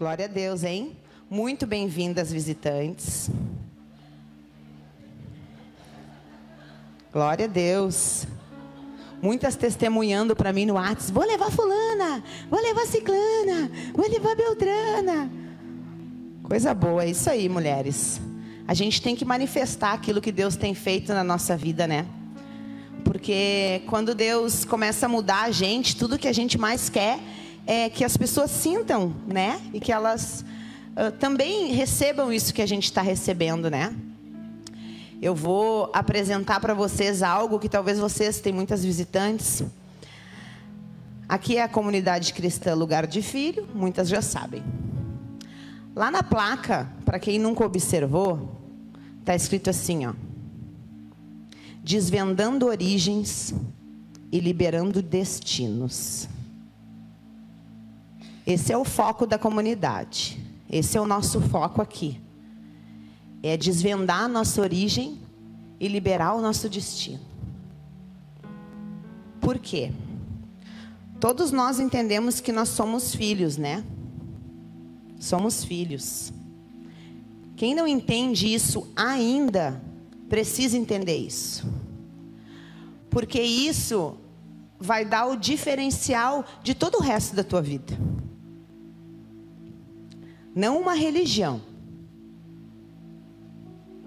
Glória a Deus, hein? Muito bem-vindas, visitantes. Glória a Deus. Muitas testemunhando para mim no WhatsApp: vou levar Fulana, vou levar Ciclana, vou levar Beltrana. Coisa boa, é isso aí, mulheres. A gente tem que manifestar aquilo que Deus tem feito na nossa vida, né? Porque quando Deus começa a mudar a gente, tudo que a gente mais quer é que as pessoas sintam, né? E que elas uh, também recebam isso que a gente está recebendo, né? Eu vou apresentar para vocês algo que talvez vocês têm muitas visitantes. Aqui é a comunidade cristã Lugar de Filho, muitas já sabem. Lá na placa, para quem nunca observou, está escrito assim, ó: Desvendando origens e liberando destinos. Esse é o foco da comunidade. Esse é o nosso foco aqui é desvendar a nossa origem e liberar o nosso destino. Por quê? Todos nós entendemos que nós somos filhos, né? Somos filhos. Quem não entende isso ainda, precisa entender isso. Porque isso vai dar o diferencial de todo o resto da tua vida. Não uma religião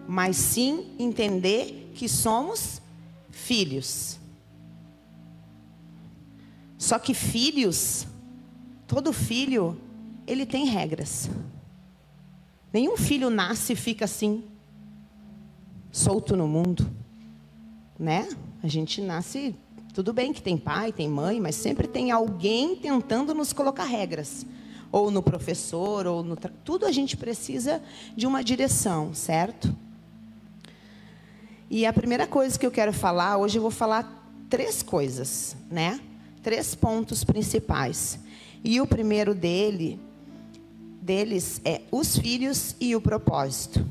mas sim entender que somos filhos. Só que filhos, todo filho, ele tem regras. Nenhum filho nasce e fica assim, solto no mundo, né? A gente nasce, tudo bem que tem pai, tem mãe, mas sempre tem alguém tentando nos colocar regras. Ou no professor, ou no. Tudo a gente precisa de uma direção, certo? E a primeira coisa que eu quero falar, hoje eu vou falar três coisas, né? Três pontos principais. E o primeiro dele, deles é os filhos e o propósito.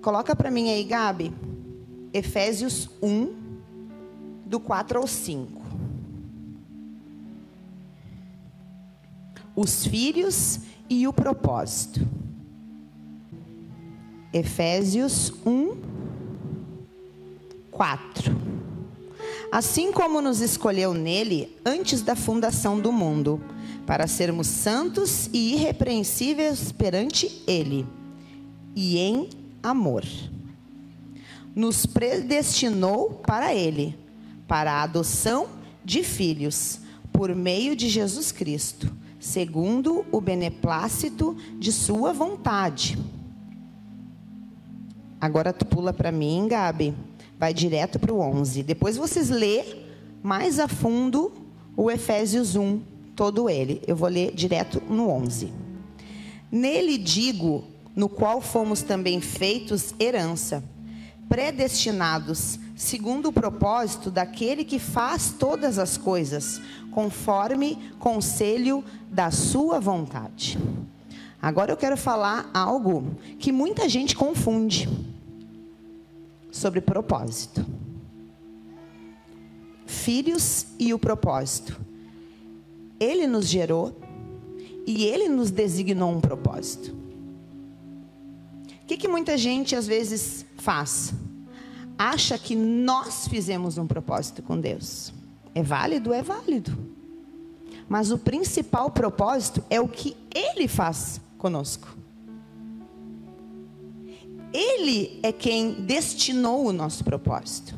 Coloca para mim aí, Gabi, Efésios 1, do 4 ao 5. Os filhos e o propósito. Efésios 1, 4. Assim como nos escolheu nele antes da fundação do mundo, para sermos santos e irrepreensíveis perante ele, e em amor. Nos predestinou para ele, para a adoção de filhos, por meio de Jesus Cristo, segundo o beneplácito de sua vontade Agora tu pula para mim, Gabi. Vai direto para o 11. Depois vocês lê mais a fundo o Efésios 1, todo ele. Eu vou ler direto no 11. Nele digo, no qual fomos também feitos herança, predestinados, segundo o propósito daquele que faz todas as coisas, conforme conselho da sua vontade. Agora eu quero falar algo que muita gente confunde sobre propósito. Filhos e o propósito. Ele nos gerou e ele nos designou um propósito. O que, que muita gente às vezes faz? Acha que nós fizemos um propósito com Deus. É válido? É válido. Mas o principal propósito é o que ele faz conosco. Ele é quem destinou o nosso propósito.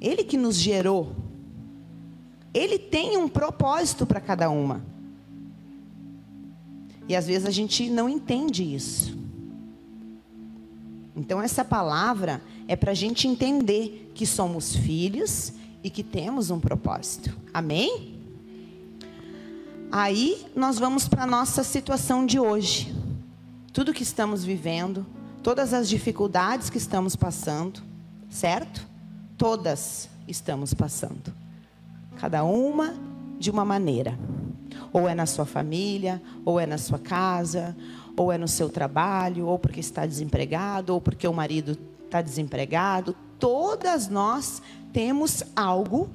Ele que nos gerou. Ele tem um propósito para cada uma. E às vezes a gente não entende isso. Então, essa palavra é para a gente entender que somos filhos e que temos um propósito. Amém? Aí nós vamos para a nossa situação de hoje. Tudo que estamos vivendo, todas as dificuldades que estamos passando, certo? Todas estamos passando. Cada uma de uma maneira. Ou é na sua família, ou é na sua casa, ou é no seu trabalho, ou porque está desempregado, ou porque o marido está desempregado. Todas nós temos algo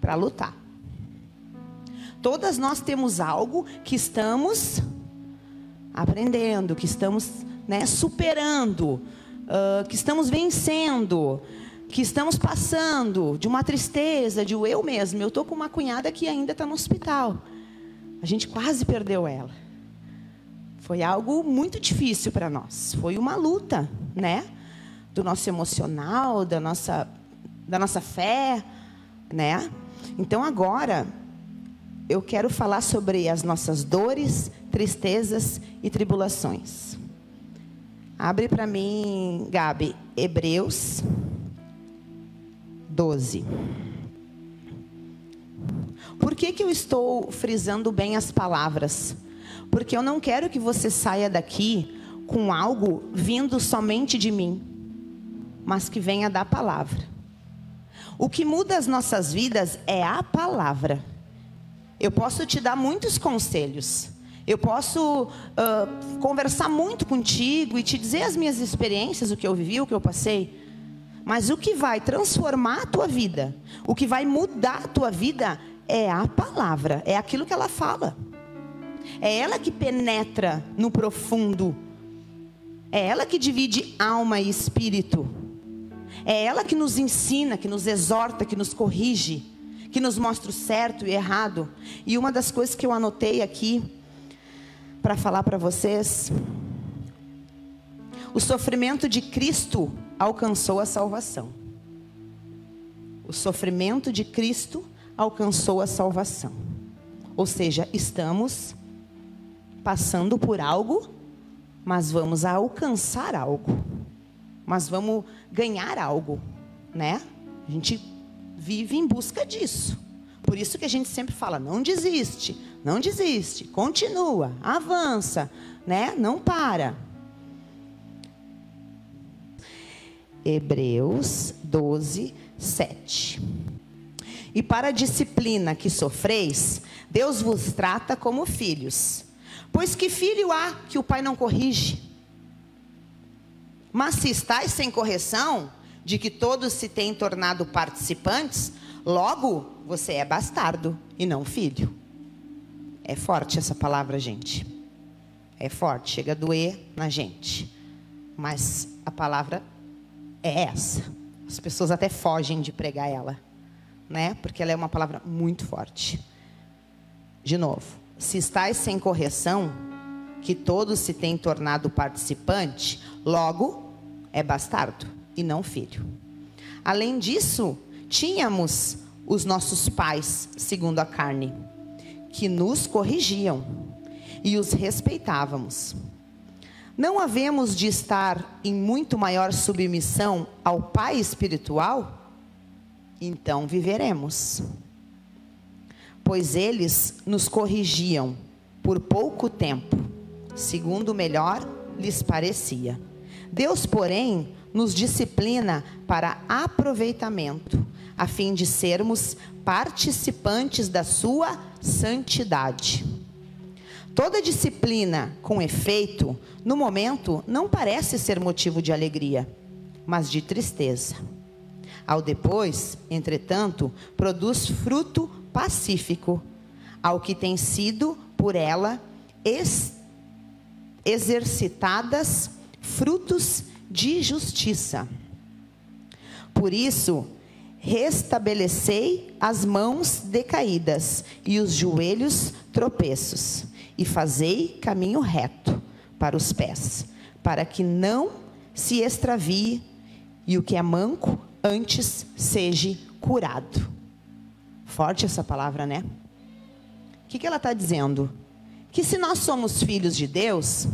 para lutar. Todas nós temos algo que estamos aprendendo, que estamos né, superando, uh, que estamos vencendo, que estamos passando de uma tristeza, de eu mesmo. Eu estou com uma cunhada que ainda está no hospital. A gente quase perdeu ela. Foi algo muito difícil para nós. Foi uma luta, né? Do nosso emocional, da nossa, da nossa fé, né? Então agora eu quero falar sobre as nossas dores, tristezas e tribulações. Abre para mim, Gabi, Hebreus 12. Por que, que eu estou frisando bem as palavras? Porque eu não quero que você saia daqui com algo vindo somente de mim, mas que venha da palavra. O que muda as nossas vidas é a palavra. Eu posso te dar muitos conselhos. Eu posso uh, conversar muito contigo e te dizer as minhas experiências, o que eu vivi, o que eu passei. Mas o que vai transformar a tua vida, o que vai mudar a tua vida é a palavra, é aquilo que ela fala. É ela que penetra no profundo. É ela que divide alma e espírito. É ela que nos ensina, que nos exorta, que nos corrige que nos mostra o certo e errado. E uma das coisas que eu anotei aqui para falar para vocês, o sofrimento de Cristo alcançou a salvação. O sofrimento de Cristo alcançou a salvação. Ou seja, estamos passando por algo, mas vamos alcançar algo. Mas vamos ganhar algo, né? A gente vive em busca disso. Por isso que a gente sempre fala: não desiste, não desiste, continua, avança, né? Não para. Hebreus 12, 7. E para a disciplina que sofreis, Deus vos trata como filhos. Pois que filho há que o pai não corrige? Mas se estáis sem correção, de que todos se têm tornado participantes, logo você é bastardo e não filho. É forte essa palavra, gente. É forte, chega a doer na gente. Mas a palavra é essa. As pessoas até fogem de pregar ela, né? Porque ela é uma palavra muito forte. De novo, se estáis sem correção, que todos se têm tornado participante, logo é bastardo e não filho. Além disso, tínhamos os nossos pais, segundo a carne, que nos corrigiam e os respeitávamos. Não havemos de estar em muito maior submissão ao Pai espiritual? Então viveremos. Pois eles nos corrigiam por pouco tempo, segundo melhor lhes parecia. Deus, porém, nos disciplina para aproveitamento, a fim de sermos participantes da sua santidade. Toda disciplina com efeito, no momento, não parece ser motivo de alegria, mas de tristeza. Ao depois, entretanto, produz fruto pacífico, ao que tem sido por ela ex exercitadas frutos de justiça. Por isso, restabelecei as mãos decaídas e os joelhos tropeços, e fazei caminho reto para os pés, para que não se extravie e o que é manco antes seja curado. Forte essa palavra, né? O que, que ela está dizendo? Que se nós somos filhos de Deus,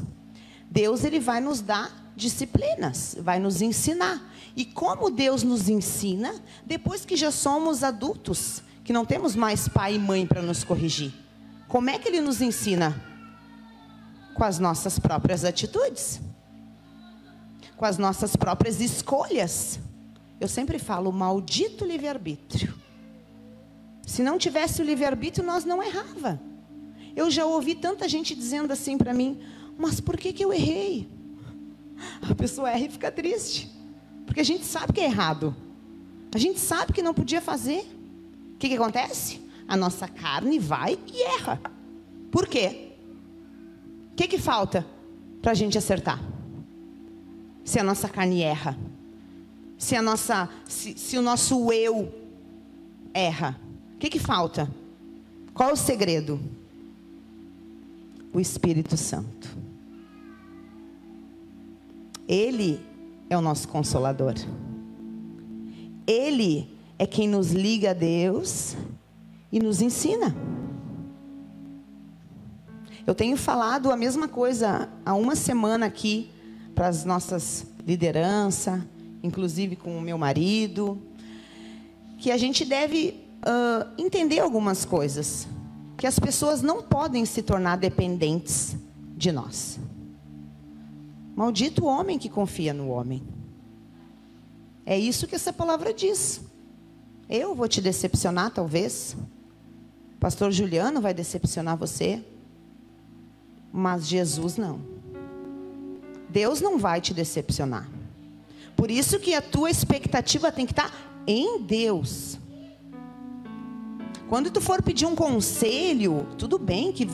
Deus ele vai nos dar disciplinas, vai nos ensinar. E como Deus nos ensina, depois que já somos adultos, que não temos mais pai e mãe para nos corrigir, como é que Ele nos ensina? Com as nossas próprias atitudes, com as nossas próprias escolhas. Eu sempre falo, maldito livre-arbítrio. Se não tivesse o livre-arbítrio, nós não errava. Eu já ouvi tanta gente dizendo assim para mim, mas por que, que eu errei? a pessoa erra e fica triste. Porque a gente sabe que é errado. A gente sabe que não podia fazer. O que, que acontece? a nossa carne vai e erra. Por quê? O que, que falta para a gente acertar? Se a nossa carne erra, se, a nossa, se, se o nosso eu erra, o que, que falta? Qual o segredo? O Espírito Santo. Ele é o nosso consolador. Ele é quem nos liga a Deus e nos ensina. Eu tenho falado a mesma coisa há uma semana aqui para as nossas lideranças, inclusive com o meu marido, que a gente deve uh, entender algumas coisas, que as pessoas não podem se tornar dependentes de nós. Maldito o homem que confia no homem. É isso que essa palavra diz. Eu vou te decepcionar, talvez. Pastor Juliano vai decepcionar você. Mas Jesus não. Deus não vai te decepcionar. Por isso que a tua expectativa tem que estar em Deus. Quando tu for pedir um conselho, tudo bem que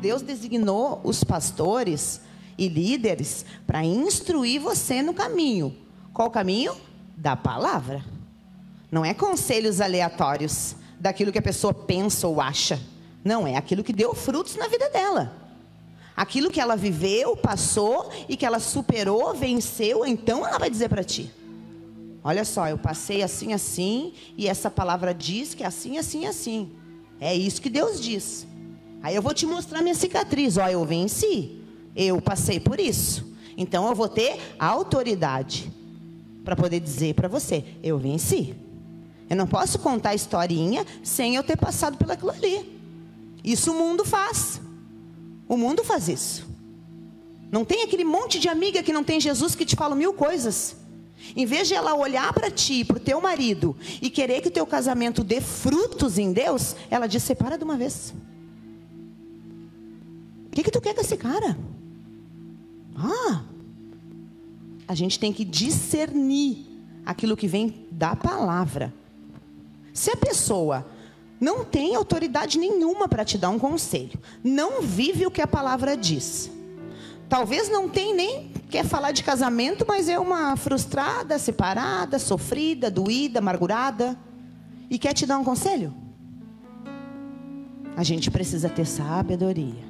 Deus designou os pastores e líderes para instruir você no caminho. Qual o caminho? Da palavra. Não é conselhos aleatórios daquilo que a pessoa pensa ou acha. Não, é aquilo que deu frutos na vida dela. Aquilo que ela viveu, passou e que ela superou, venceu, então ela vai dizer para ti: Olha só, eu passei assim, assim, e essa palavra diz que é assim, assim, assim. É isso que Deus diz. Aí eu vou te mostrar minha cicatriz. Ó, eu venci. Eu passei por isso. Então eu vou ter autoridade para poder dizer para você: eu venci. Eu não posso contar a historinha sem eu ter passado pelaquilo ali. Isso o mundo faz. O mundo faz isso. Não tem aquele monte de amiga que não tem Jesus que te fala mil coisas. Em vez de ela olhar para ti, para o teu marido, e querer que o teu casamento dê frutos em Deus, ela diz: separa de uma vez. O que, que tu quer com esse cara? Ah, a gente tem que discernir aquilo que vem da palavra. Se a pessoa não tem autoridade nenhuma para te dar um conselho, não vive o que a palavra diz. Talvez não tem nem quer falar de casamento, mas é uma frustrada, separada, sofrida, doída, amargurada e quer te dar um conselho. A gente precisa ter sabedoria.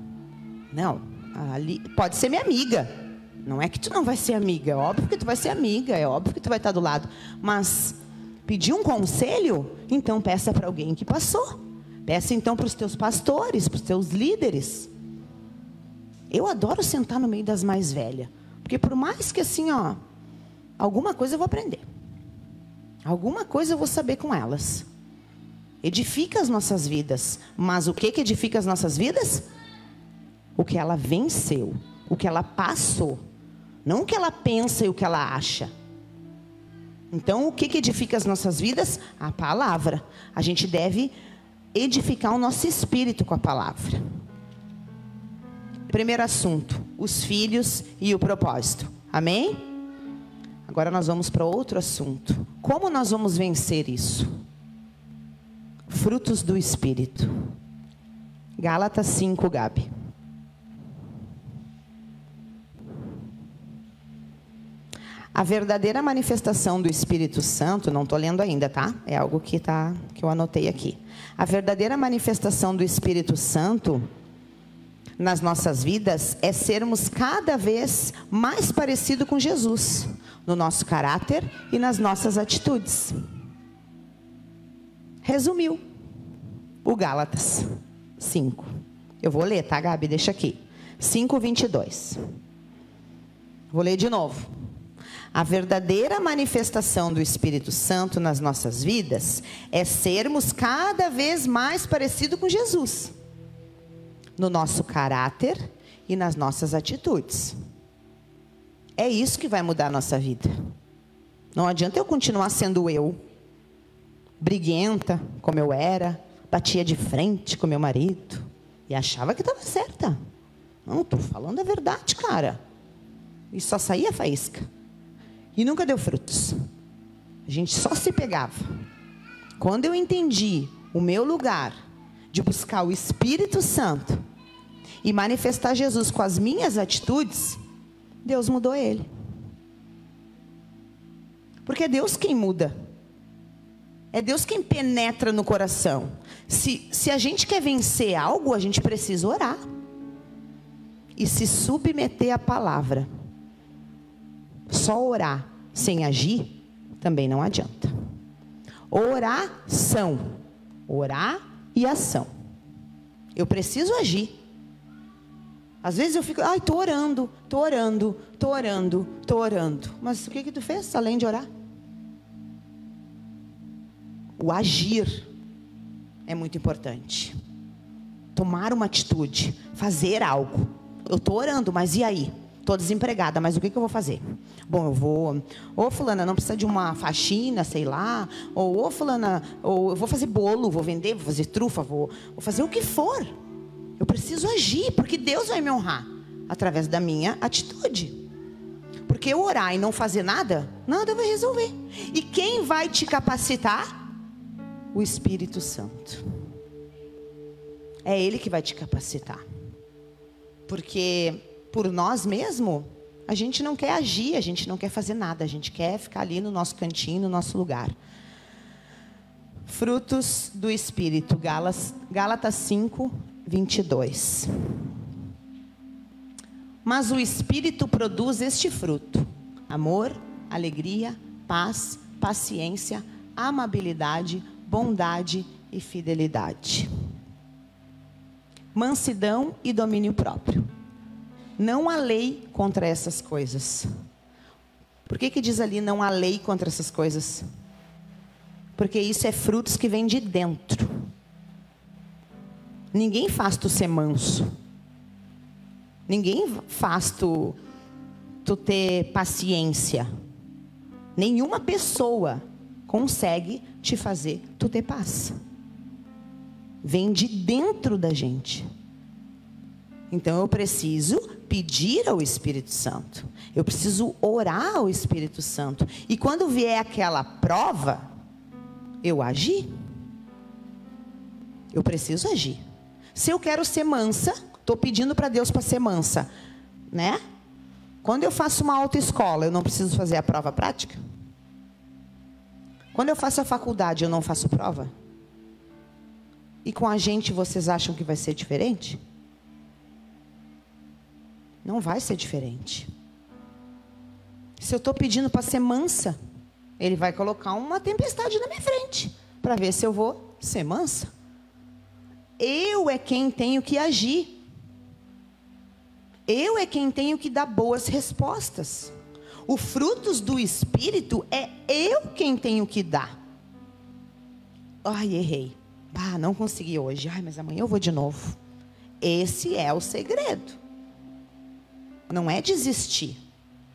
Não, ali pode ser minha amiga. Não é que tu não vai ser amiga, é óbvio que tu vai ser amiga, é óbvio que tu vai estar do lado, mas pedir um conselho, então peça para alguém que passou. Peça então para os teus pastores, para os teus líderes. Eu adoro sentar no meio das mais velhas, porque por mais que assim, ó, alguma coisa eu vou aprender. Alguma coisa eu vou saber com elas. Edifica as nossas vidas, mas o que que edifica as nossas vidas? O que ela venceu, o que ela passou, não o que ela pensa e o que ela acha. Então, o que, que edifica as nossas vidas? A palavra. A gente deve edificar o nosso espírito com a palavra. Primeiro assunto: os filhos e o propósito. Amém? Agora nós vamos para outro assunto. Como nós vamos vencer isso? Frutos do Espírito. Gálatas 5, Gabi. A verdadeira manifestação do Espírito Santo, não estou lendo ainda, tá? É algo que, tá, que eu anotei aqui. A verdadeira manifestação do Espírito Santo nas nossas vidas é sermos cada vez mais parecido com Jesus, no nosso caráter e nas nossas atitudes. Resumiu o Gálatas 5. Eu vou ler, tá, Gabi? Deixa aqui. 5, 22. Vou ler de novo. A verdadeira manifestação do Espírito Santo nas nossas vidas é sermos cada vez mais parecidos com Jesus, no nosso caráter e nas nossas atitudes. É isso que vai mudar a nossa vida. Não adianta eu continuar sendo eu, briguenta, como eu era, batia de frente com meu marido e achava que estava certa. Não, estou falando a verdade, cara. E só saía faísca. E nunca deu frutos. A gente só se pegava. Quando eu entendi o meu lugar de buscar o Espírito Santo e manifestar Jesus com as minhas atitudes, Deus mudou ele. Porque é Deus quem muda. É Deus quem penetra no coração. Se, se a gente quer vencer algo, a gente precisa orar. E se submeter à palavra. Só orar sem agir também não adianta. Oração. Orar e ação. Eu preciso agir. Às vezes eu fico, ai, tô orando, tô orando, tô orando, tô orando. Mas o que que tu fez além de orar? O agir é muito importante. Tomar uma atitude, fazer algo. Eu tô orando, mas e aí? Tô desempregada, mas o que, que eu vou fazer? Bom, eu vou. Ô, fulana, não precisa de uma faxina, sei lá. Ou, ô, fulana, ou eu vou fazer bolo, vou vender, vou fazer trufa, vou, vou fazer o que for. Eu preciso agir, porque Deus vai me honrar através da minha atitude. Porque eu orar e não fazer nada, nada vai resolver. E quem vai te capacitar? O Espírito Santo. É Ele que vai te capacitar. Porque por nós mesmos, a gente não quer agir, a gente não quer fazer nada, a gente quer ficar ali no nosso cantinho, no nosso lugar. Frutos do Espírito, Gálatas 5, 22. Mas o Espírito produz este fruto: amor, alegria, paz, paciência, amabilidade, bondade e fidelidade. Mansidão e domínio próprio. Não há lei contra essas coisas. Por que, que diz ali não há lei contra essas coisas? Porque isso é frutos que vêm de dentro. Ninguém faz tu ser manso. Ninguém faz tu, tu ter paciência. Nenhuma pessoa consegue te fazer tu ter paz. Vem de dentro da gente. Então eu preciso pedir ao Espírito Santo. Eu preciso orar ao Espírito Santo. E quando vier aquela prova, eu agir. Eu preciso agir. Se eu quero ser mansa, estou pedindo para Deus para ser mansa, né? Quando eu faço uma autoescola, eu não preciso fazer a prova prática? Quando eu faço a faculdade, eu não faço prova? E com a gente vocês acham que vai ser diferente? Não vai ser diferente. Se eu estou pedindo para ser mansa, ele vai colocar uma tempestade na minha frente para ver se eu vou ser mansa. Eu é quem tenho que agir. Eu é quem tenho que dar boas respostas. O frutos do Espírito é eu quem tenho que dar. Ai, errei. Ah, não consegui hoje. Ai, mas amanhã eu vou de novo. Esse é o segredo. Não é desistir.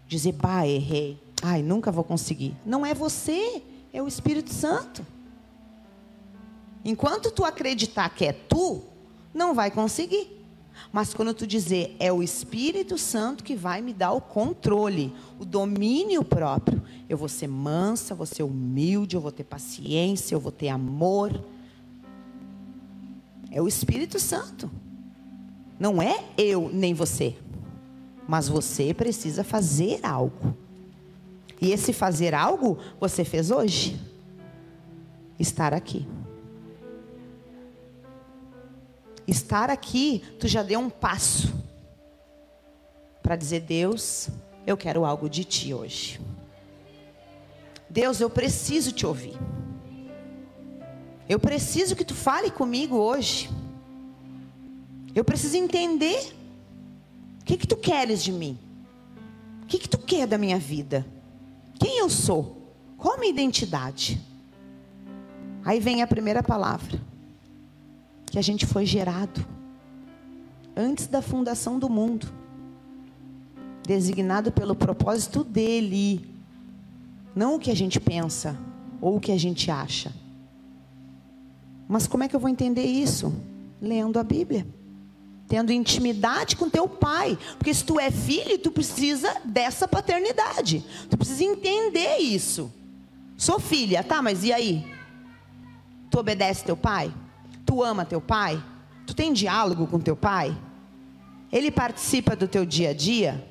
Dizer, bah, errei. Ai, nunca vou conseguir. Não é você, é o Espírito Santo. Enquanto tu acreditar que é tu, não vai conseguir. Mas quando tu dizer é o Espírito Santo que vai me dar o controle, o domínio próprio, eu vou ser mansa, vou ser humilde, eu vou ter paciência, eu vou ter amor. É o Espírito Santo. Não é eu nem você. Mas você precisa fazer algo. E esse fazer algo você fez hoje? Estar aqui. Estar aqui, tu já deu um passo para dizer: Deus, eu quero algo de ti hoje. Deus, eu preciso te ouvir. Eu preciso que tu fale comigo hoje. Eu preciso entender o que que tu queres de mim. O que que tu quer da minha vida? Quem eu sou? Qual a minha identidade? Aí vem a primeira palavra que a gente foi gerado antes da fundação do mundo, designado pelo propósito dele, não o que a gente pensa ou o que a gente acha. Mas como é que eu vou entender isso? Lendo a Bíblia. Tendo intimidade com teu pai. Porque se tu é filho, tu precisa dessa paternidade. Tu precisa entender isso. Sou filha, tá, mas e aí? Tu obedece teu pai? Tu ama teu pai? Tu tem diálogo com teu pai? Ele participa do teu dia a dia?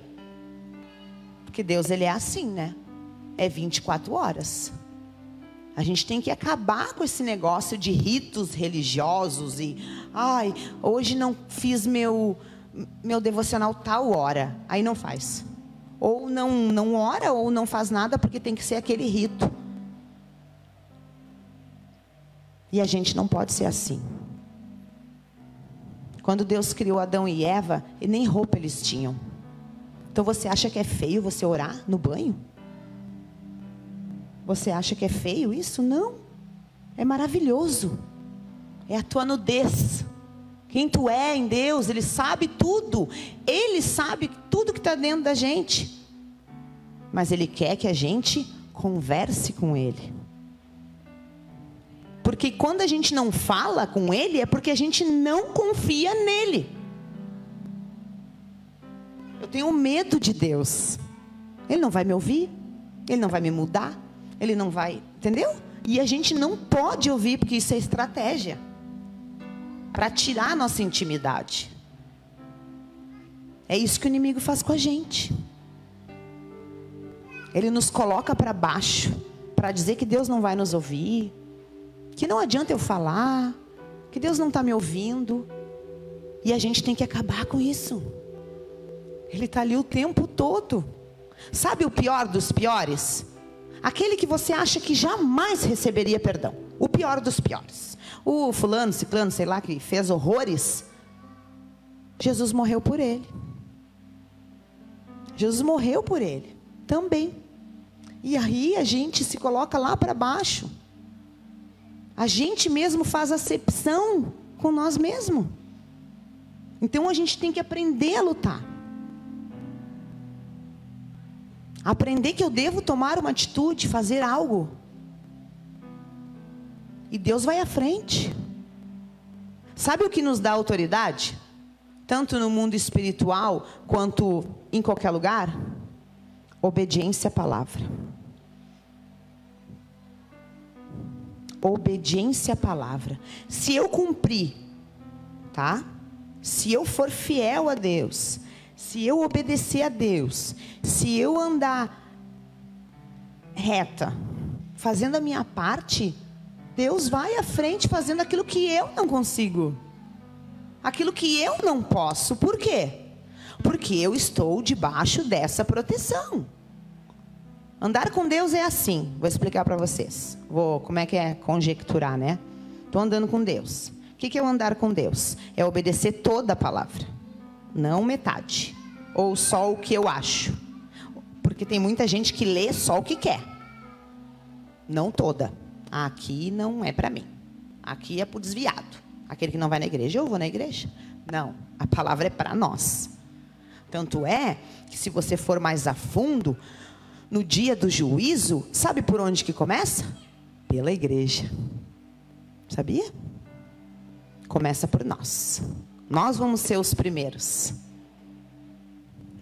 Porque Deus ele é assim, né? É 24 horas. A gente tem que acabar com esse negócio de ritos religiosos e, ai, hoje não fiz meu meu devocional tal hora, aí não faz. Ou não não ora ou não faz nada porque tem que ser aquele rito. E a gente não pode ser assim. Quando Deus criou Adão e Eva, nem roupa eles tinham. Então você acha que é feio você orar no banho? Você acha que é feio isso? Não. É maravilhoso. É a tua nudez. Quem tu é em Deus, Ele sabe tudo. Ele sabe tudo que está dentro da gente. Mas Ele quer que a gente converse com Ele. Porque quando a gente não fala com Ele, é porque a gente não confia nele. Eu tenho medo de Deus. Ele não vai me ouvir, ele não vai me mudar, ele não vai. Entendeu? E a gente não pode ouvir, porque isso é estratégia para tirar a nossa intimidade. É isso que o inimigo faz com a gente. Ele nos coloca para baixo, para dizer que Deus não vai nos ouvir, que não adianta eu falar, que Deus não está me ouvindo. E a gente tem que acabar com isso. Ele está ali o tempo todo. Sabe o pior dos piores? Aquele que você acha que jamais receberia perdão. O pior dos piores. O fulano, ciclano, sei lá, que fez horrores. Jesus morreu por ele. Jesus morreu por ele também. E aí a gente se coloca lá para baixo. A gente mesmo faz acepção com nós mesmos. Então a gente tem que aprender a lutar. Aprender que eu devo tomar uma atitude, fazer algo. E Deus vai à frente. Sabe o que nos dá autoridade? Tanto no mundo espiritual quanto em qualquer lugar? Obediência à palavra. Obediência à palavra. Se eu cumprir, tá? Se eu for fiel a Deus, se eu obedecer a Deus, se eu andar reta, fazendo a minha parte, Deus vai à frente fazendo aquilo que eu não consigo. Aquilo que eu não posso. Por quê? Porque eu estou debaixo dessa proteção. Andar com Deus é assim. Vou explicar para vocês. Vou, como é que é conjecturar, né? Estou andando com Deus. O que, que é o andar com Deus? É obedecer toda a palavra, não metade, ou só o que eu acho. Porque tem muita gente que lê só o que quer, não toda. Aqui não é para mim. Aqui é para o desviado. Aquele que não vai na igreja, eu vou na igreja. Não, a palavra é para nós. Tanto é que se você for mais a fundo, no dia do juízo, sabe por onde que começa? Pela igreja. Sabia? Começa por nós. Nós vamos ser os primeiros.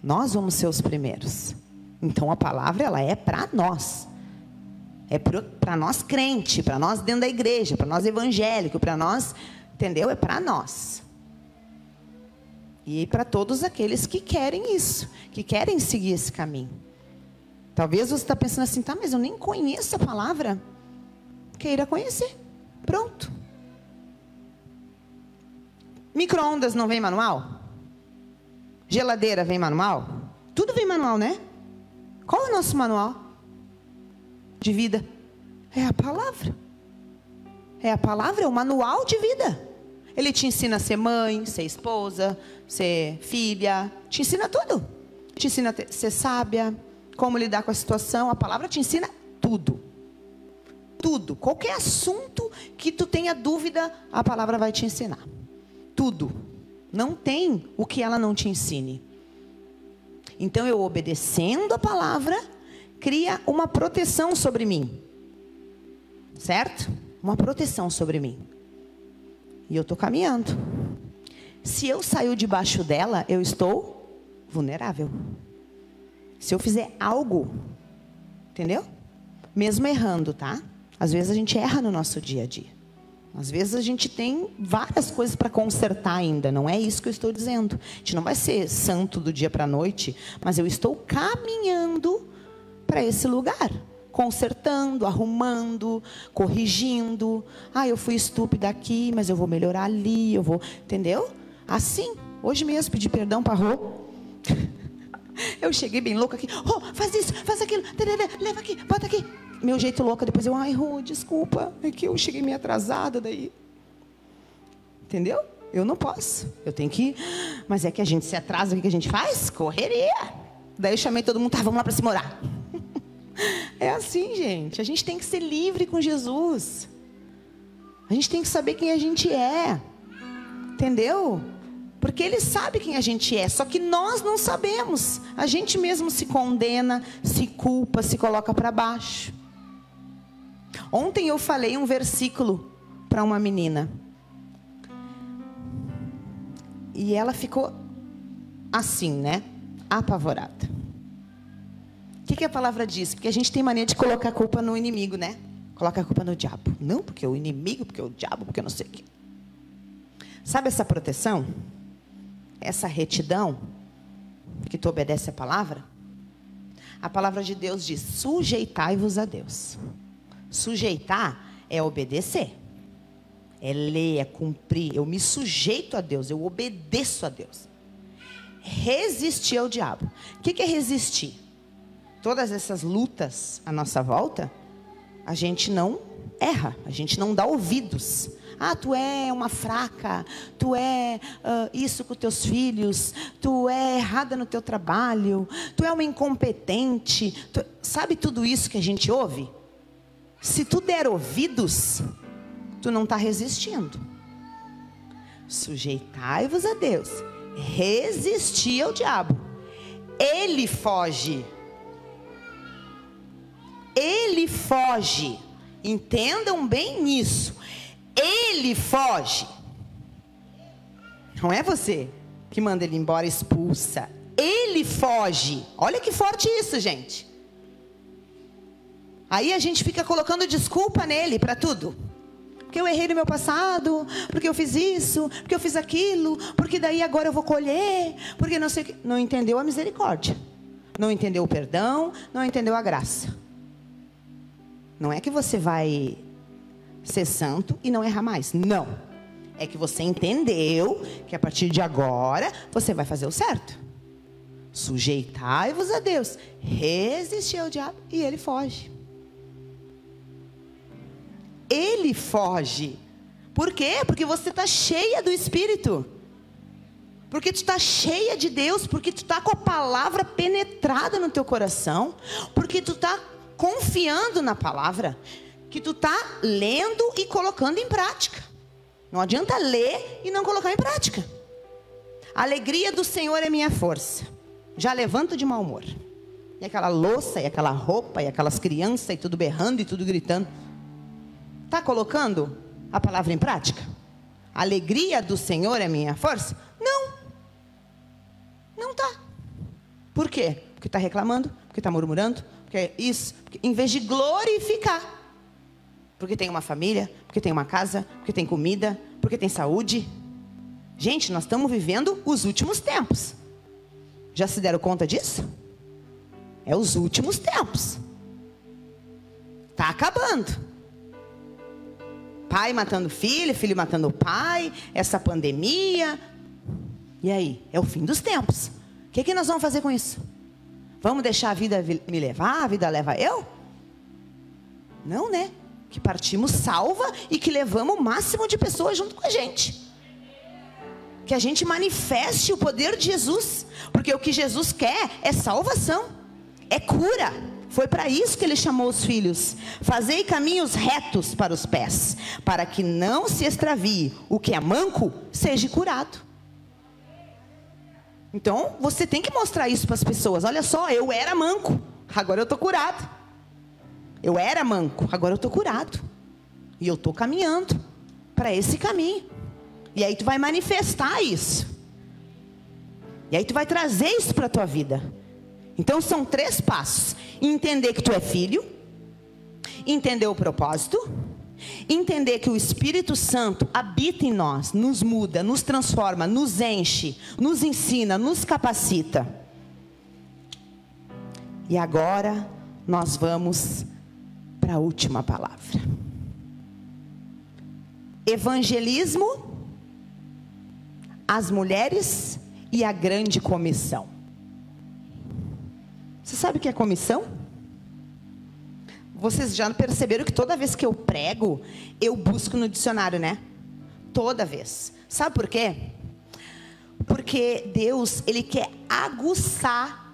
Nós vamos ser os primeiros. Então a palavra ela é para nós. É para nós crente, para nós dentro da igreja, para nós evangélico, para nós, entendeu? É para nós. E para todos aqueles que querem isso, que querem seguir esse caminho. Talvez você está pensando assim, tá, mas eu nem conheço a palavra. Queira conhecer. Pronto. Microondas não vem manual? Geladeira vem manual? Tudo vem manual, né? Qual é o nosso manual de vida? É a palavra. É a palavra, é o manual de vida. Ele te ensina a ser mãe, ser esposa, ser filha, te ensina tudo. Te ensina a ser sábia, como lidar com a situação. A palavra te ensina tudo. Tudo. Qualquer assunto que tu tenha dúvida, a palavra vai te ensinar. Tudo. Não tem o que ela não te ensine. Então eu obedecendo a palavra, cria uma proteção sobre mim. Certo? Uma proteção sobre mim. E eu estou caminhando. Se eu saio debaixo dela, eu estou vulnerável. Se eu fizer algo, entendeu? Mesmo errando, tá? Às vezes a gente erra no nosso dia a dia. Às vezes a gente tem várias coisas para consertar ainda, não é isso que eu estou dizendo. A gente não vai ser santo do dia para a noite, mas eu estou caminhando para esse lugar, consertando, arrumando, corrigindo. Ah, eu fui estúpida aqui, mas eu vou melhorar ali, eu vou, entendeu? Assim, hoje mesmo pedi perdão para Rô. Eu cheguei bem louca aqui. Rô, faz isso, faz aquilo, leva aqui, bota aqui meu jeito louca, depois eu, ai, Rô, desculpa, é que eu cheguei meio atrasada daí. Entendeu? Eu não posso. Eu tenho que ir. Mas é que a gente se atrasa, o que a gente faz? Correria. Daí eu chamei todo mundo, tá, vamos lá para se morar. é assim, gente. A gente tem que ser livre com Jesus. A gente tem que saber quem a gente é. Entendeu? Porque ele sabe quem a gente é, só que nós não sabemos. A gente mesmo se condena, se culpa, se coloca para baixo. Ontem eu falei um versículo para uma menina. E ela ficou assim, né? Apavorada. O que, que a palavra diz? Porque a gente tem mania de colocar a culpa no inimigo, né? Coloca a culpa no diabo. Não, porque o inimigo, porque o diabo, porque eu não sei o quê. Sabe essa proteção? Essa retidão? Que tu obedece a palavra? A palavra de Deus diz: sujeitai-vos a Deus. Sujeitar é obedecer. É ler, é cumprir. Eu me sujeito a Deus, eu obedeço a Deus. Resistir ao diabo. O que é resistir? Todas essas lutas à nossa volta, a gente não erra, a gente não dá ouvidos. Ah, tu é uma fraca, tu é uh, isso com teus filhos, tu é errada no teu trabalho, tu é uma incompetente. Tu... Sabe tudo isso que a gente ouve? Se tu der ouvidos, tu não está resistindo. Sujeitai-vos a Deus, resisti ao diabo, ele foge. Ele foge. Entendam bem isso. Ele foge. Não é você que manda ele embora, expulsa. Ele foge. Olha que forte isso, gente. Aí a gente fica colocando desculpa nele para tudo. Porque eu errei no meu passado, porque eu fiz isso, porque eu fiz aquilo, porque daí agora eu vou colher, porque não sei o que. Não entendeu a misericórdia. Não entendeu o perdão, não entendeu a graça. Não é que você vai ser santo e não errar mais. Não. É que você entendeu que a partir de agora você vai fazer o certo. Sujeitai-vos a Deus, resistir ao diabo e ele foge ele foge. Por quê? Porque você está cheia do Espírito. Porque tu está cheia de Deus, porque tu está com a palavra penetrada no teu coração, porque tu está confiando na palavra, que tu está lendo e colocando em prática. Não adianta ler e não colocar em prática. A alegria do Senhor é minha força. Já levanto de mau humor. E aquela louça, e aquela roupa, e aquelas crianças, e tudo berrando e tudo gritando. Está colocando a palavra em prática? A alegria do Senhor é minha força? Não. Não está. Por quê? Porque está reclamando, porque está murmurando, porque é isso. Porque, em vez de glorificar. Porque tem uma família, porque tem uma casa, porque tem comida, porque tem saúde. Gente, nós estamos vivendo os últimos tempos. Já se deram conta disso? É os últimos tempos. Está acabando. Pai matando filho, filho matando pai, essa pandemia. E aí? É o fim dos tempos. O que, que nós vamos fazer com isso? Vamos deixar a vida me levar? A vida leva eu? Não, né? Que partimos salva e que levamos o máximo de pessoas junto com a gente. Que a gente manifeste o poder de Jesus. Porque o que Jesus quer é salvação, é cura foi para isso que ele chamou os filhos: Fazei caminhos retos para os pés, para que não se extravie o que é manco, seja curado. Então, você tem que mostrar isso para as pessoas. Olha só, eu era manco, agora eu estou curado. Eu era manco, agora eu estou curado. E eu estou caminhando para esse caminho. E aí tu vai manifestar isso. E aí tu vai trazer isso para a tua vida. Então são três passos: entender que tu é filho, entender o propósito, Entender que o Espírito Santo habita em nós, nos muda, nos transforma, nos enche, nos ensina, nos capacita. E agora nós vamos para a última palavra. Evangelismo, as mulheres e a grande comissão. Você sabe o que é comissão? Vocês já perceberam que toda vez que eu prego, eu busco no dicionário, né? Toda vez. Sabe por quê? Porque Deus, Ele quer aguçar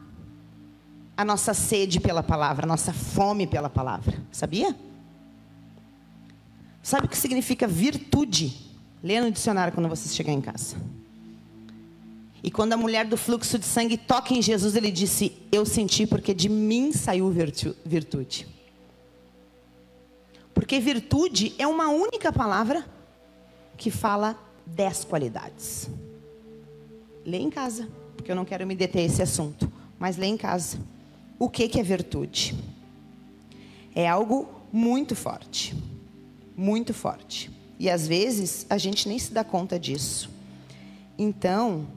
a nossa sede pela palavra, a nossa fome pela palavra. Sabia? Sabe o que significa virtude? Leia no dicionário quando você chegar em casa. E quando a mulher do fluxo de sangue toca em Jesus, ele disse: Eu senti porque de mim saiu virtude. Porque virtude é uma única palavra que fala dez qualidades. Lê em casa, porque eu não quero me deter esse assunto, mas lê em casa. O que, que é virtude? É algo muito forte. Muito forte. E às vezes a gente nem se dá conta disso. Então,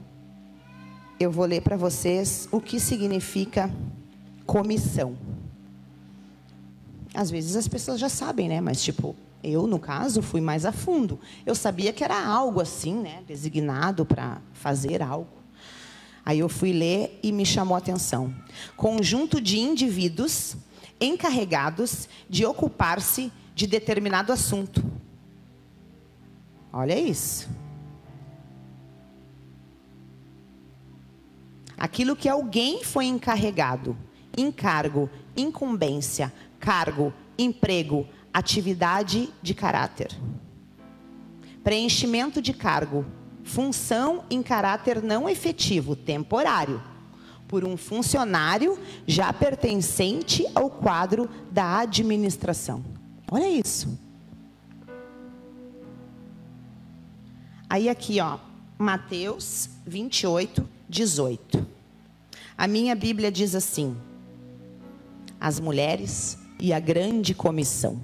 eu vou ler para vocês o que significa comissão. Às vezes as pessoas já sabem, né? Mas tipo, eu no caso fui mais a fundo. Eu sabia que era algo assim, né? Designado para fazer algo. Aí eu fui ler e me chamou a atenção. Conjunto de indivíduos encarregados de ocupar-se de determinado assunto. Olha isso. Aquilo que alguém foi encarregado, encargo, incumbência, cargo, emprego, atividade de caráter. Preenchimento de cargo, função em caráter não efetivo, temporário, por um funcionário já pertencente ao quadro da administração. Olha isso. Aí aqui, ó, Mateus 28, 18. A minha Bíblia diz assim: as mulheres e a grande comissão.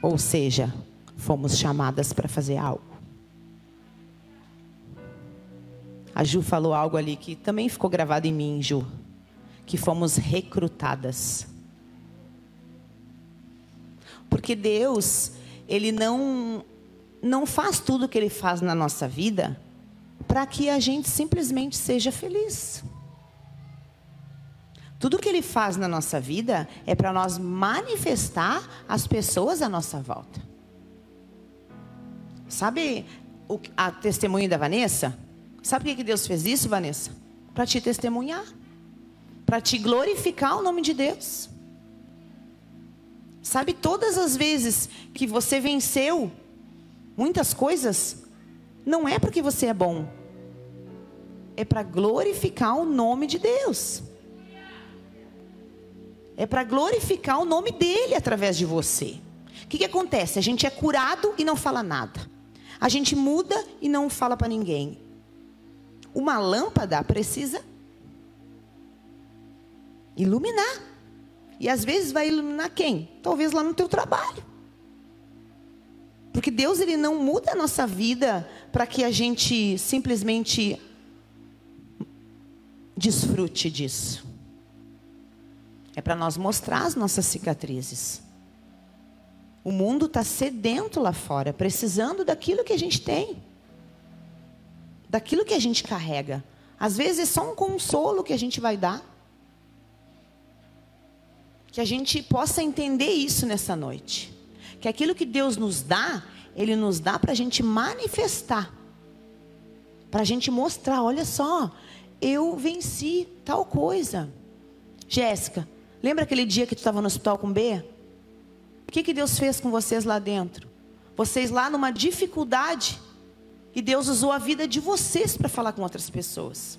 Ou seja, fomos chamadas para fazer algo. A Ju falou algo ali que também ficou gravado em mim, Ju, que fomos recrutadas. Porque Deus, ele não não faz tudo o que ele faz na nossa vida para que a gente simplesmente seja feliz. Tudo que Ele faz na nossa vida é para nós manifestar as pessoas à nossa volta. Sabe o, a testemunha da Vanessa? Sabe por que Deus fez isso, Vanessa? Para te testemunhar. Para te glorificar o nome de Deus. Sabe, todas as vezes que você venceu muitas coisas, não é porque você é bom, é para glorificar o nome de Deus. É para glorificar o nome dele através de você. O que, que acontece? A gente é curado e não fala nada. A gente muda e não fala para ninguém. Uma lâmpada precisa iluminar. E às vezes vai iluminar quem? Talvez lá no teu trabalho. Porque Deus ele não muda a nossa vida para que a gente simplesmente desfrute disso. É para nós mostrar as nossas cicatrizes. O mundo está sedento lá fora, precisando daquilo que a gente tem, daquilo que a gente carrega. Às vezes é só um consolo que a gente vai dar. Que a gente possa entender isso nessa noite que aquilo que Deus nos dá, Ele nos dá para a gente manifestar, para a gente mostrar: olha só, eu venci tal coisa. Jéssica, lembra aquele dia que tu estava no hospital com B? O que, que Deus fez com vocês lá dentro? Vocês lá numa dificuldade, e Deus usou a vida de vocês para falar com outras pessoas.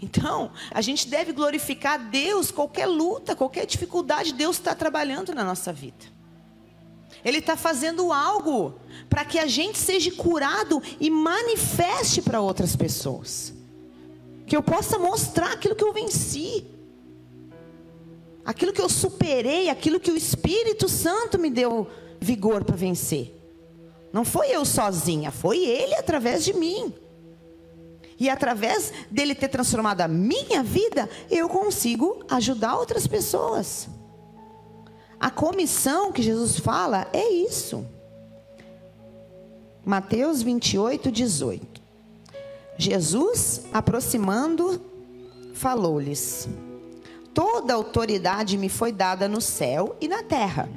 Então, a gente deve glorificar Deus, qualquer luta, qualquer dificuldade, Deus está trabalhando na nossa vida. Ele está fazendo algo para que a gente seja curado e manifeste para outras pessoas. Que eu possa mostrar aquilo que eu venci. Aquilo que eu superei, aquilo que o Espírito Santo me deu vigor para vencer. Não foi eu sozinha, foi Ele através de mim. E através dele ter transformado a minha vida, eu consigo ajudar outras pessoas. A comissão que Jesus fala é isso. Mateus 28, 18. Jesus, aproximando, falou-lhes: Toda autoridade me foi dada no céu e na terra.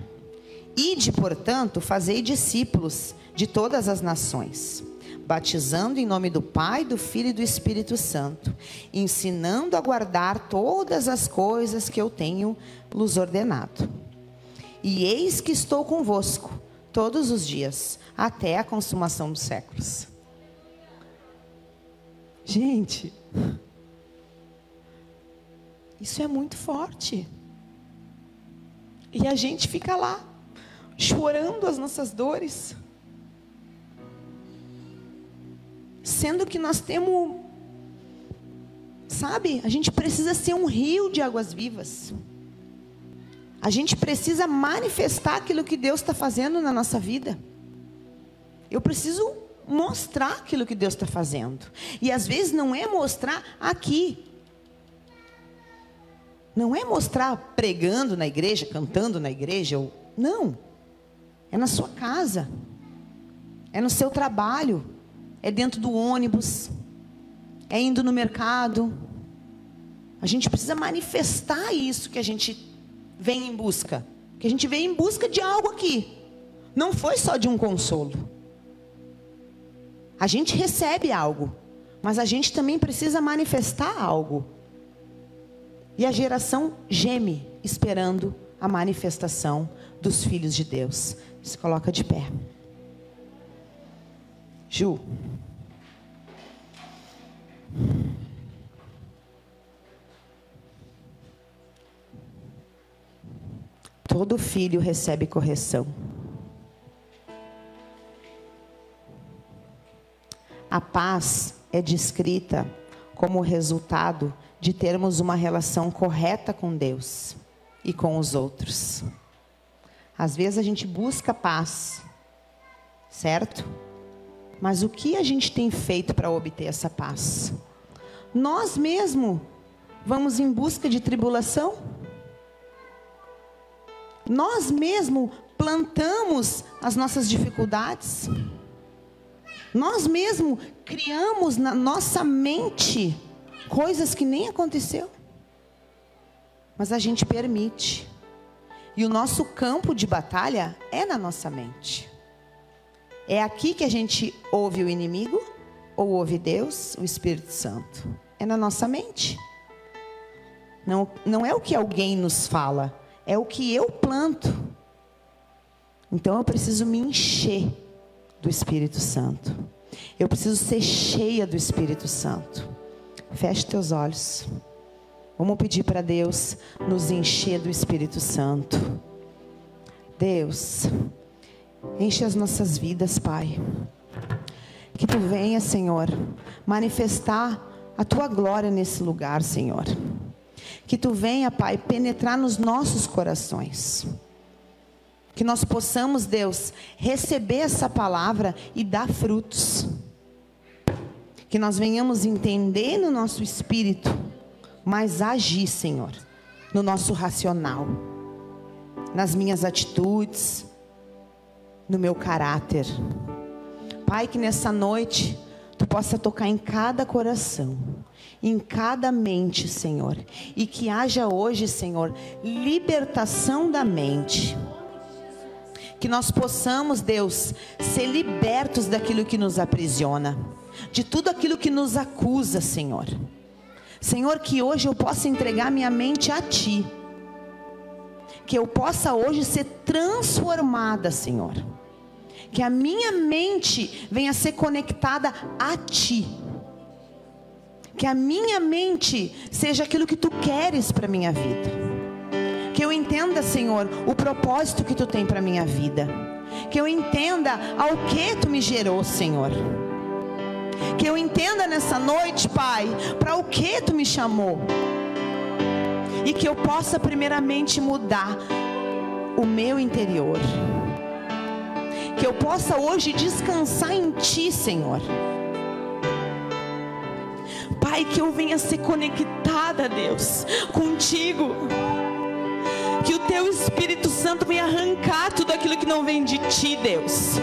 Ide, portanto, fazei discípulos de todas as nações, batizando em nome do Pai, do Filho e do Espírito Santo, ensinando a guardar todas as coisas que eu tenho lhes ordenado. E eis que estou convosco todos os dias, até a consumação dos séculos. Gente, isso é muito forte. E a gente fica lá, chorando as nossas dores. Sendo que nós temos, sabe, a gente precisa ser um rio de águas vivas. A gente precisa manifestar aquilo que Deus está fazendo na nossa vida. Eu preciso mostrar aquilo que Deus está fazendo. E às vezes não é mostrar aqui, não é mostrar pregando na igreja, cantando na igreja, ou, não. É na sua casa. É no seu trabalho. É dentro do ônibus. É indo no mercado. A gente precisa manifestar isso que a gente vem em busca. Que a gente vem em busca de algo aqui. Não foi só de um consolo. A gente recebe algo, mas a gente também precisa manifestar algo. E a geração geme esperando a manifestação dos filhos de Deus. Se coloca de pé. Ju. Todo filho recebe correção. A paz é descrita como resultado de termos uma relação correta com Deus e com os outros. Às vezes a gente busca paz, certo? Mas o que a gente tem feito para obter essa paz? Nós mesmo vamos em busca de tribulação? Nós mesmo plantamos as nossas dificuldades? Nós mesmo criamos na nossa mente coisas que nem aconteceu. Mas a gente permite. E o nosso campo de batalha é na nossa mente. É aqui que a gente ouve o inimigo ou ouve Deus, o Espírito Santo. É na nossa mente. Não, não é o que alguém nos fala, é o que eu planto. Então eu preciso me encher do Espírito Santo. Eu preciso ser cheia do Espírito Santo. Feche teus olhos. Vamos pedir para Deus nos encher do Espírito Santo. Deus, enche as nossas vidas, Pai. Que tu venha, Senhor, manifestar a tua glória nesse lugar, Senhor. Que tu venha, Pai, penetrar nos nossos corações. Que nós possamos, Deus, receber essa palavra e dar frutos que nós venhamos entender no nosso espírito, mas agir, Senhor, no nosso racional, nas minhas atitudes, no meu caráter. Pai, que nessa noite tu possa tocar em cada coração, em cada mente, Senhor, e que haja hoje, Senhor, libertação da mente. Que nós possamos, Deus, ser libertos daquilo que nos aprisiona de tudo aquilo que nos acusa, Senhor. Senhor, que hoje eu possa entregar minha mente a Ti. Que eu possa hoje ser transformada, Senhor. Que a minha mente venha ser conectada a Ti. Que a minha mente seja aquilo que Tu queres para minha vida. Que eu entenda, Senhor, o propósito que Tu tem para minha vida. Que eu entenda ao que Tu me gerou, Senhor que eu entenda nessa noite, Pai, para o que tu me chamou. e que eu possa primeiramente mudar o meu interior. Que eu possa hoje descansar em Ti, Senhor. Pai, que eu venha ser conectada, Deus, contigo. Que o Teu Espírito Santo venha arrancar tudo aquilo que não vem de Ti, Deus.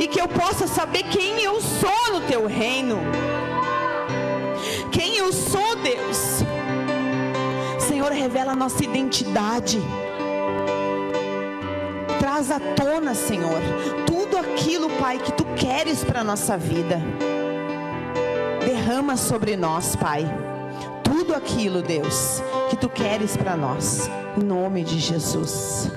E que eu possa saber quem eu sou no Teu reino. Quem eu sou, Deus. Senhor, revela a nossa identidade traz à tona, Senhor, tudo aquilo, Pai, que tu queres para a nossa vida. Derrama sobre nós, Pai, tudo aquilo, Deus, que tu queres para nós, em nome de Jesus.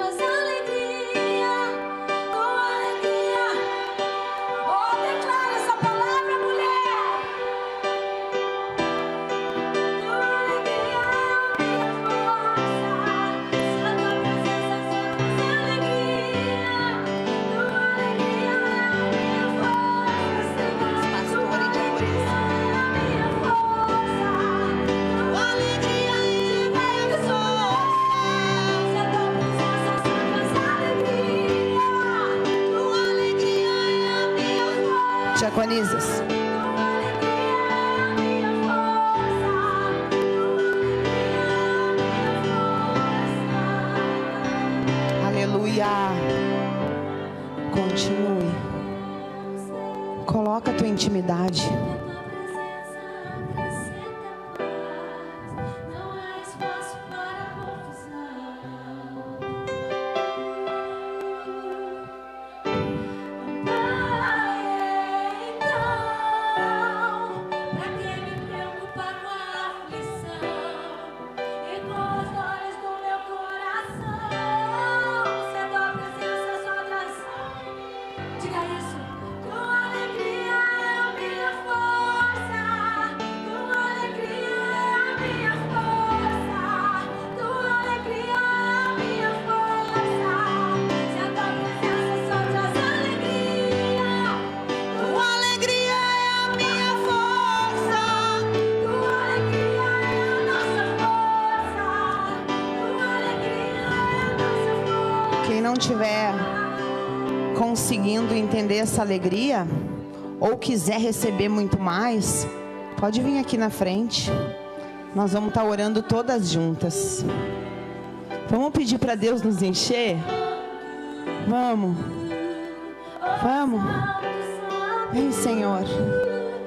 Rosa. Diaconisas. Aleluia. Continue. Coloca a tua intimidade. Essa alegria, ou quiser receber muito mais, pode vir aqui na frente. Nós vamos estar orando todas juntas. Vamos pedir para Deus nos encher? Vamos. Vamos. Vem, Senhor.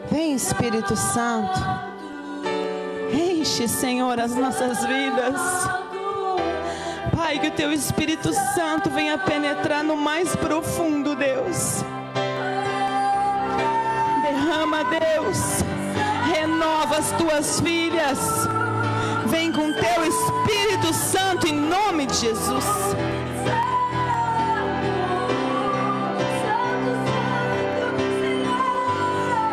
Vem, Espírito Santo. Enche, Senhor, as nossas vidas. Pai, que o teu Espírito Santo venha penetrar no mais profundo, Deus. Derrama, Deus. Renova as tuas filhas. Vem com teu Espírito Santo em nome de Jesus.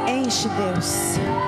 Enche, Deus.